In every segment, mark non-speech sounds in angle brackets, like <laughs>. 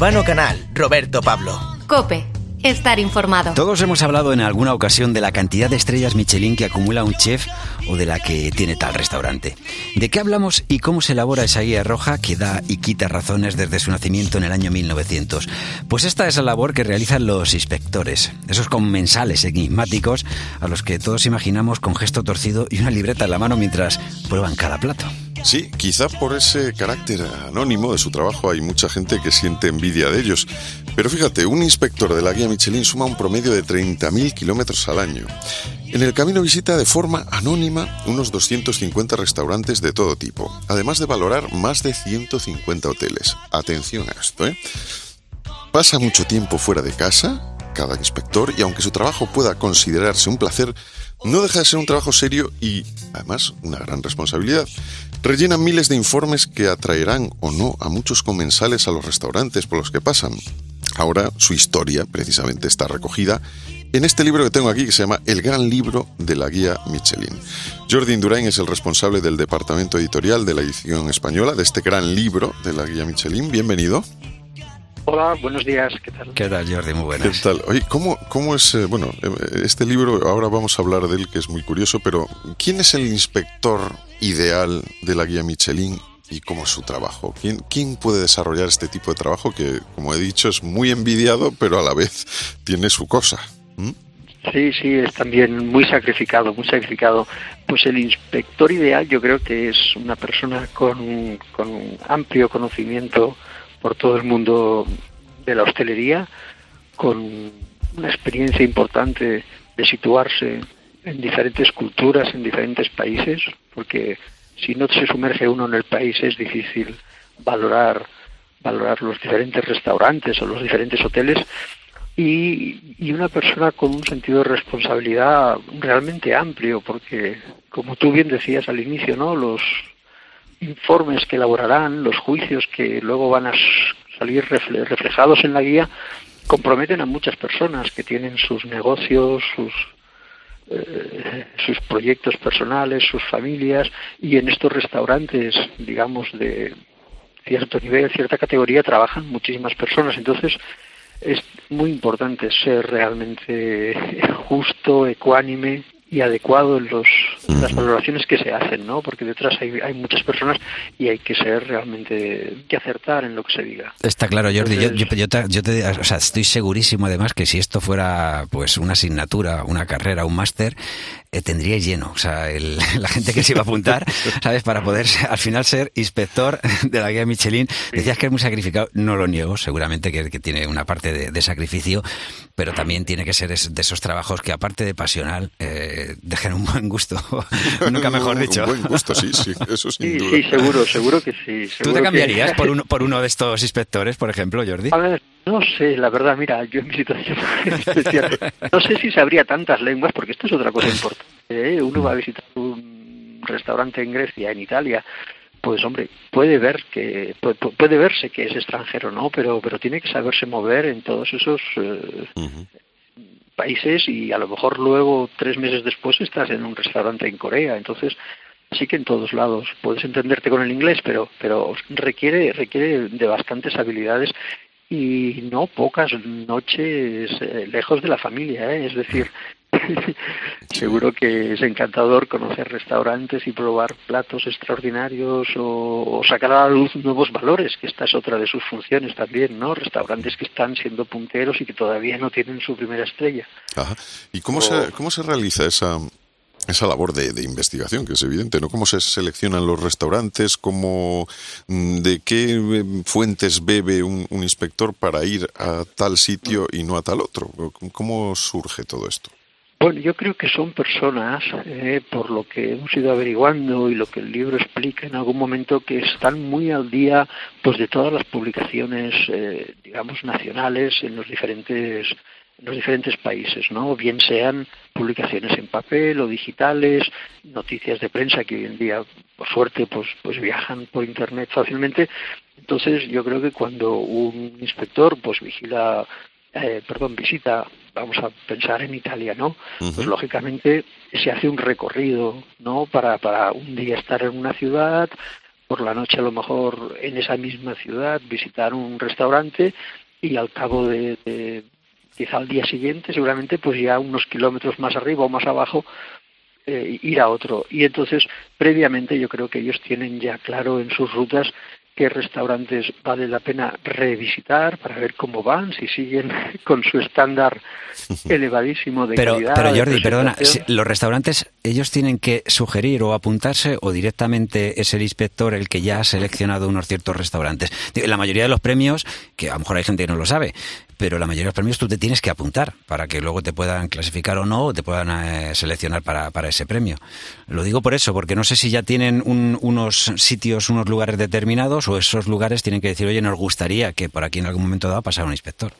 Urbano Canal, Roberto Pablo. Cope, estar informado. Todos hemos hablado en alguna ocasión de la cantidad de estrellas Michelin que acumula un chef o de la que tiene tal restaurante. ¿De qué hablamos y cómo se elabora esa guía roja que da y quita razones desde su nacimiento en el año 1900? Pues esta es la labor que realizan los inspectores, esos comensales enigmáticos a los que todos imaginamos con gesto torcido y una libreta en la mano mientras prueban cada plato. Sí, quizá por ese carácter anónimo de su trabajo hay mucha gente que siente envidia de ellos. Pero fíjate, un inspector de la guía Michelin suma un promedio de 30.000 kilómetros al año. En el camino visita de forma anónima unos 250 restaurantes de todo tipo, además de valorar más de 150 hoteles. Atención a esto, ¿eh? Pasa mucho tiempo fuera de casa, cada inspector, y aunque su trabajo pueda considerarse un placer, no deja de ser un trabajo serio y, además, una gran responsabilidad. Rellena miles de informes que atraerán o no a muchos comensales a los restaurantes por los que pasan. Ahora su historia precisamente está recogida en este libro que tengo aquí que se llama El gran libro de la guía Michelin. Jordi Indurain es el responsable del departamento editorial de la edición española de este gran libro de la guía Michelin. Bienvenido. Hola, buenos días, ¿qué tal? ¿Qué tal, Jordi? Muy buenas. ¿Qué tal? Oye, ¿cómo, cómo es, eh, bueno, eh, este libro, ahora vamos a hablar de él, que es muy curioso, pero ¿quién es el inspector ideal de la guía Michelin y cómo es su trabajo? ¿Quién, quién puede desarrollar este tipo de trabajo que, como he dicho, es muy envidiado, pero a la vez tiene su cosa? ¿Mm? Sí, sí, es también muy sacrificado, muy sacrificado. Pues el inspector ideal yo creo que es una persona con, con amplio conocimiento por todo el mundo de la hostelería, con una experiencia importante de situarse en diferentes culturas, en diferentes países, porque si no se sumerge uno en el país es difícil valorar valorar los diferentes restaurantes o los diferentes hoteles. Y, y, una persona con un sentido de responsabilidad realmente amplio porque como tú bien decías al inicio no los informes que elaborarán, los juicios que luego van a salir reflejados en la guía, comprometen a muchas personas que tienen sus negocios, sus eh, sus proyectos personales, sus familias y en estos restaurantes, digamos de cierto nivel, cierta categoría, trabajan muchísimas personas. Entonces es muy importante ser realmente justo, ecuánime y adecuado en los, las valoraciones que se hacen, ¿no? Porque detrás hay, hay muchas personas y hay que ser realmente, que acertar en lo que se diga. Está claro, Jordi. yo, yo, yo, te, yo te, o sea, estoy segurísimo además que si esto fuera pues una asignatura, una carrera, un máster, eh, tendría lleno. O sea, el, <laughs> la gente que se iba a apuntar, ¿sabes? Para poder al final ser inspector de la guía Michelin. Decías que es muy sacrificado. No lo niego, seguramente que, que tiene una parte de, de, sacrificio, pero también tiene que ser de esos trabajos que aparte de pasional, eh, dejen un buen gusto. <laughs> Nunca mejor dicho. Un buen gusto, sí, sí, eso <laughs> sin sí, duda. Sí, seguro, seguro que sí. Seguro ¿Tú te cambiarías que... por, uno, por uno de estos inspectores, por ejemplo, Jordi? A ver, no sé, la verdad, mira, yo en mi situación <laughs> especial, no sé si sabría tantas lenguas, porque esto es otra cosa importante. ¿eh? Uno va a visitar un restaurante en Grecia, en Italia, pues hombre, puede ver que puede, puede verse que es extranjero, ¿no? Pero pero tiene que saberse mover en todos esos eh, uh -huh. países y a lo mejor luego tres meses después estás en un restaurante en Corea, entonces sí que en todos lados puedes entenderte con el inglés, pero pero requiere requiere de bastantes habilidades y no pocas noches eh, lejos de la familia, ¿eh? es decir, <laughs> seguro que es encantador conocer restaurantes y probar platos extraordinarios o, o, sacar a la luz nuevos valores, que esta es otra de sus funciones también, ¿no? Restaurantes que están siendo punteros y que todavía no tienen su primera estrella. Ajá. ¿Y cómo, o... se, cómo se realiza esa, esa labor de, de, investigación, que es evidente, ¿no? ¿Cómo se seleccionan los restaurantes? ¿Cómo, mm, ¿De qué eh, fuentes bebe un, un, inspector para ir a tal sitio y no a tal otro? ¿Cómo surge todo esto? Bueno, yo creo que son personas, eh, por lo que hemos ido averiguando y lo que el libro explica en algún momento, que están muy al día pues de todas las publicaciones, eh, digamos, nacionales en los diferentes en los diferentes países, ¿no? Bien sean publicaciones en papel o digitales, noticias de prensa que hoy en día, por suerte, pues, pues viajan por internet fácilmente. Entonces, yo creo que cuando un inspector, pues vigila, eh, perdón, visita, vamos a pensar en Italia, ¿no? Uh -huh. Pues lógicamente se hace un recorrido, ¿no? Para, para un día estar en una ciudad, por la noche a lo mejor en esa misma ciudad visitar un restaurante y al cabo de, de quizá al día siguiente seguramente pues ya unos kilómetros más arriba o más abajo eh, ir a otro y entonces previamente yo creo que ellos tienen ya claro en sus rutas qué restaurantes vale la pena revisitar para ver cómo van, si siguen <laughs> con su estándar <laughs> elevadísimo de pero, calidad. Pero Jordi, perdona, los restaurantes, ellos tienen que sugerir o apuntarse o directamente es el inspector el que ya ha seleccionado unos ciertos restaurantes. La mayoría de los premios, que a lo mejor hay gente que no lo sabe, pero la mayoría de los premios tú te tienes que apuntar para que luego te puedan clasificar o no, o te puedan eh, seleccionar para, para, ese premio. Lo digo por eso, porque no sé si ya tienen un, unos sitios, unos lugares determinados o esos lugares tienen que decir, oye, nos gustaría que por aquí en algún momento dado pasara un inspector.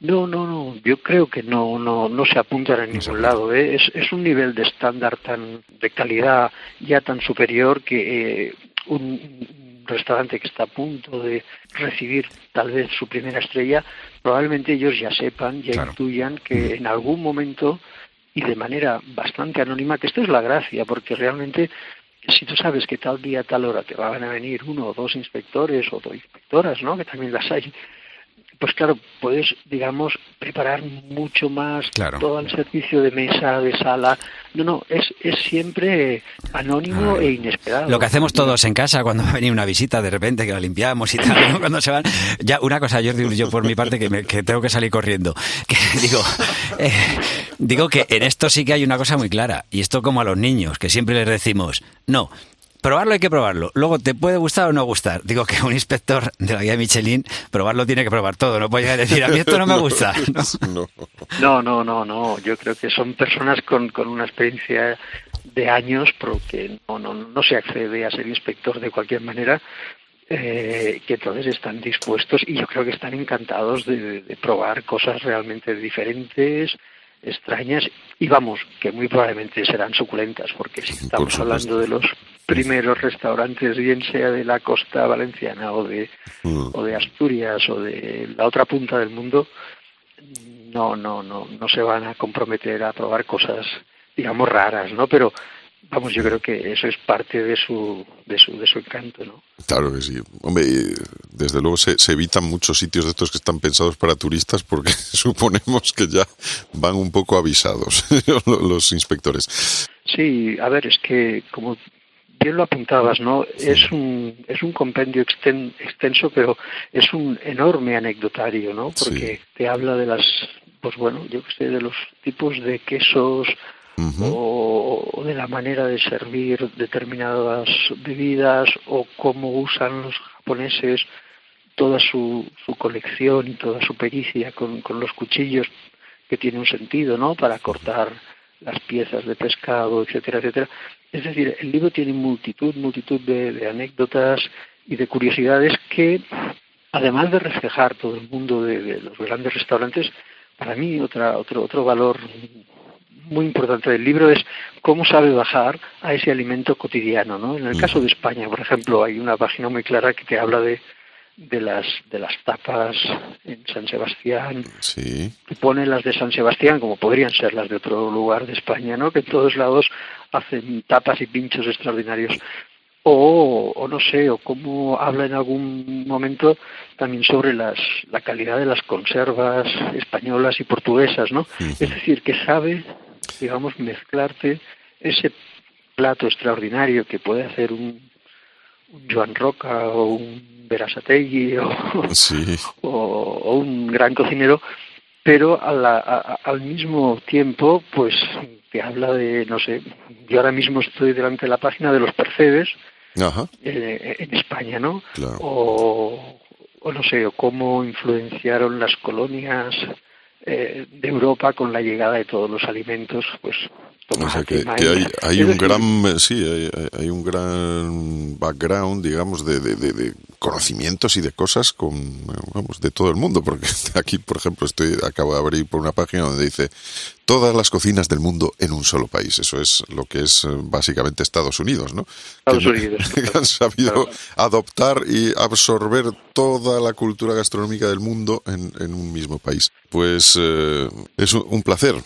No, no, no. Yo creo que no, no, no se apuntan en ningún lado. ¿eh? Es, es un nivel de estándar tan, de calidad ya tan superior que eh, un restaurante que está a punto de recibir tal vez su primera estrella, probablemente ellos ya sepan, ya claro. intuyan que en algún momento y de manera bastante anónima, que esto es la gracia, porque realmente si tú sabes que tal día, tal hora te van a venir uno o dos inspectores o dos inspectoras, ¿no? Que también las hay. Pues claro, puedes, digamos, preparar mucho más claro. todo el servicio de mesa, de sala. No, no, es, es siempre anónimo Ah. e inesperado. Lo que hacemos todos en casa cuando <laughs> va a venir una visita de repente, que la limpiamos y tal, ¿no? <laughs> cuando se van. Ya, una cosa, Jordi, yo por mi parte, que, me, que tengo que salir corriendo. Que <laughs> digo, eh, digo que en esto sí que hay una cosa muy clara, y esto como a los niños, que siempre les decimos, no, probarlo hay que probarlo. Luego te puede gustar o no gustar. Digo que un inspector de la guía Michelin, probarlo tiene que probar todo. No puede llegar a decir, a mí esto no me <laughs> gusta. <laughs> No. <laughs> No, no, no, no. Yo creo que son personas con, con una experiencia de años, porque no, no, no se accede a ser inspector de cualquier manera, eh, que entonces están dispuestos y yo creo que están encantados de, de probar cosas realmente diferentes, extrañas y vamos, que muy probablemente serán suculentas, porque si estamos hablando de los primeros restaurantes, bien sea de la costa valenciana o de, Mm. o de Asturias o de la otra punta del mundo, no, no, no, no se van a comprometer a probar cosas, digamos, raras, ¿no? Pero vamos, yo creo que eso es parte de su, de su, de su encanto, ¿no? Claro que sí. Hombre, desde luego se, se, evitan muchos sitios de estos que están pensados para turistas porque <laughs> suponemos que ya van un poco avisados <laughs> los inspectores. Sí, a ver, es que como bien lo apuntabas, ¿no? Sí. Es un es un compendio exten, extenso, pero es un enorme anecdotario, ¿no? Porque sí. te habla de las, pues bueno, yo que sé, de los tipos de quesos, Uh -huh. o, o, de la manera de servir determinadas bebidas o cómo usan los japoneses toda su, su colección y toda su pericia con, con, los cuchillos que tiene un sentido, ¿no? Para cortar las piezas de pescado, etcétera, etcétera. Es decir, el libro tiene multitud, multitud de, de anécdotas y de curiosidades que, además de reflejar todo el mundo de, de los grandes restaurantes, para mí otra, otro, otro valor muy importante del libro es cómo sabe bajar a ese alimento cotidiano, ¿no? En el caso de España, por ejemplo, hay una página muy clara que te habla de de las de las tapas en San Sebastián, sí. que pone las de San Sebastián como podrían ser las de otro lugar de España, ¿no? Que en todos lados hacen tapas y pinchos extraordinarios. O, o no sé, o cómo habla en algún momento también sobre las, la calidad de las conservas españolas y portuguesas, ¿no? Es decir, que sabe digamos, mezclarte ese plato extraordinario que puede hacer un, un Joan Roca o un Berasategui o, sí. <laughs> o, o, un gran cocinero, pero a la, a, al mismo tiempo, pues, te habla de, no sé, yo ahora mismo estoy delante de la página de los percebes eh, en España, ¿no? Claro. O, o no sé, o cómo influenciaron las colonias eh, de Europa con la llegada de todos los alimentos, pues o sea que, que hay, hay un gran sí hay, hay, un gran background digamos de, de, de, de, conocimientos y de cosas con vamos de todo el mundo porque <laughs> aquí por ejemplo estoy acabo de abrir por una página donde dice todas las cocinas del mundo en un solo país eso es lo que es básicamente Estados Unidos no Estados que, Unidos. <laughs> que han sabido claro. adoptar y absorber toda la cultura gastronómica del mundo en, en un mismo país. Pues eh, es un, un placer.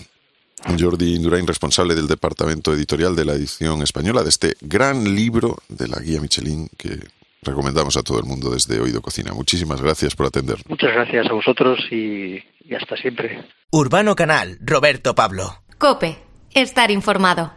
Jordi Indurain, responsable del departamento editorial de la edición española de este gran libro de la guía Michelin que recomendamos a todo el mundo desde Oído Cocina. Muchísimas gracias por atender. Muchas gracias a vosotros y, y hasta siempre. Urbano Canal, Roberto Pablo. Cope, estar informado.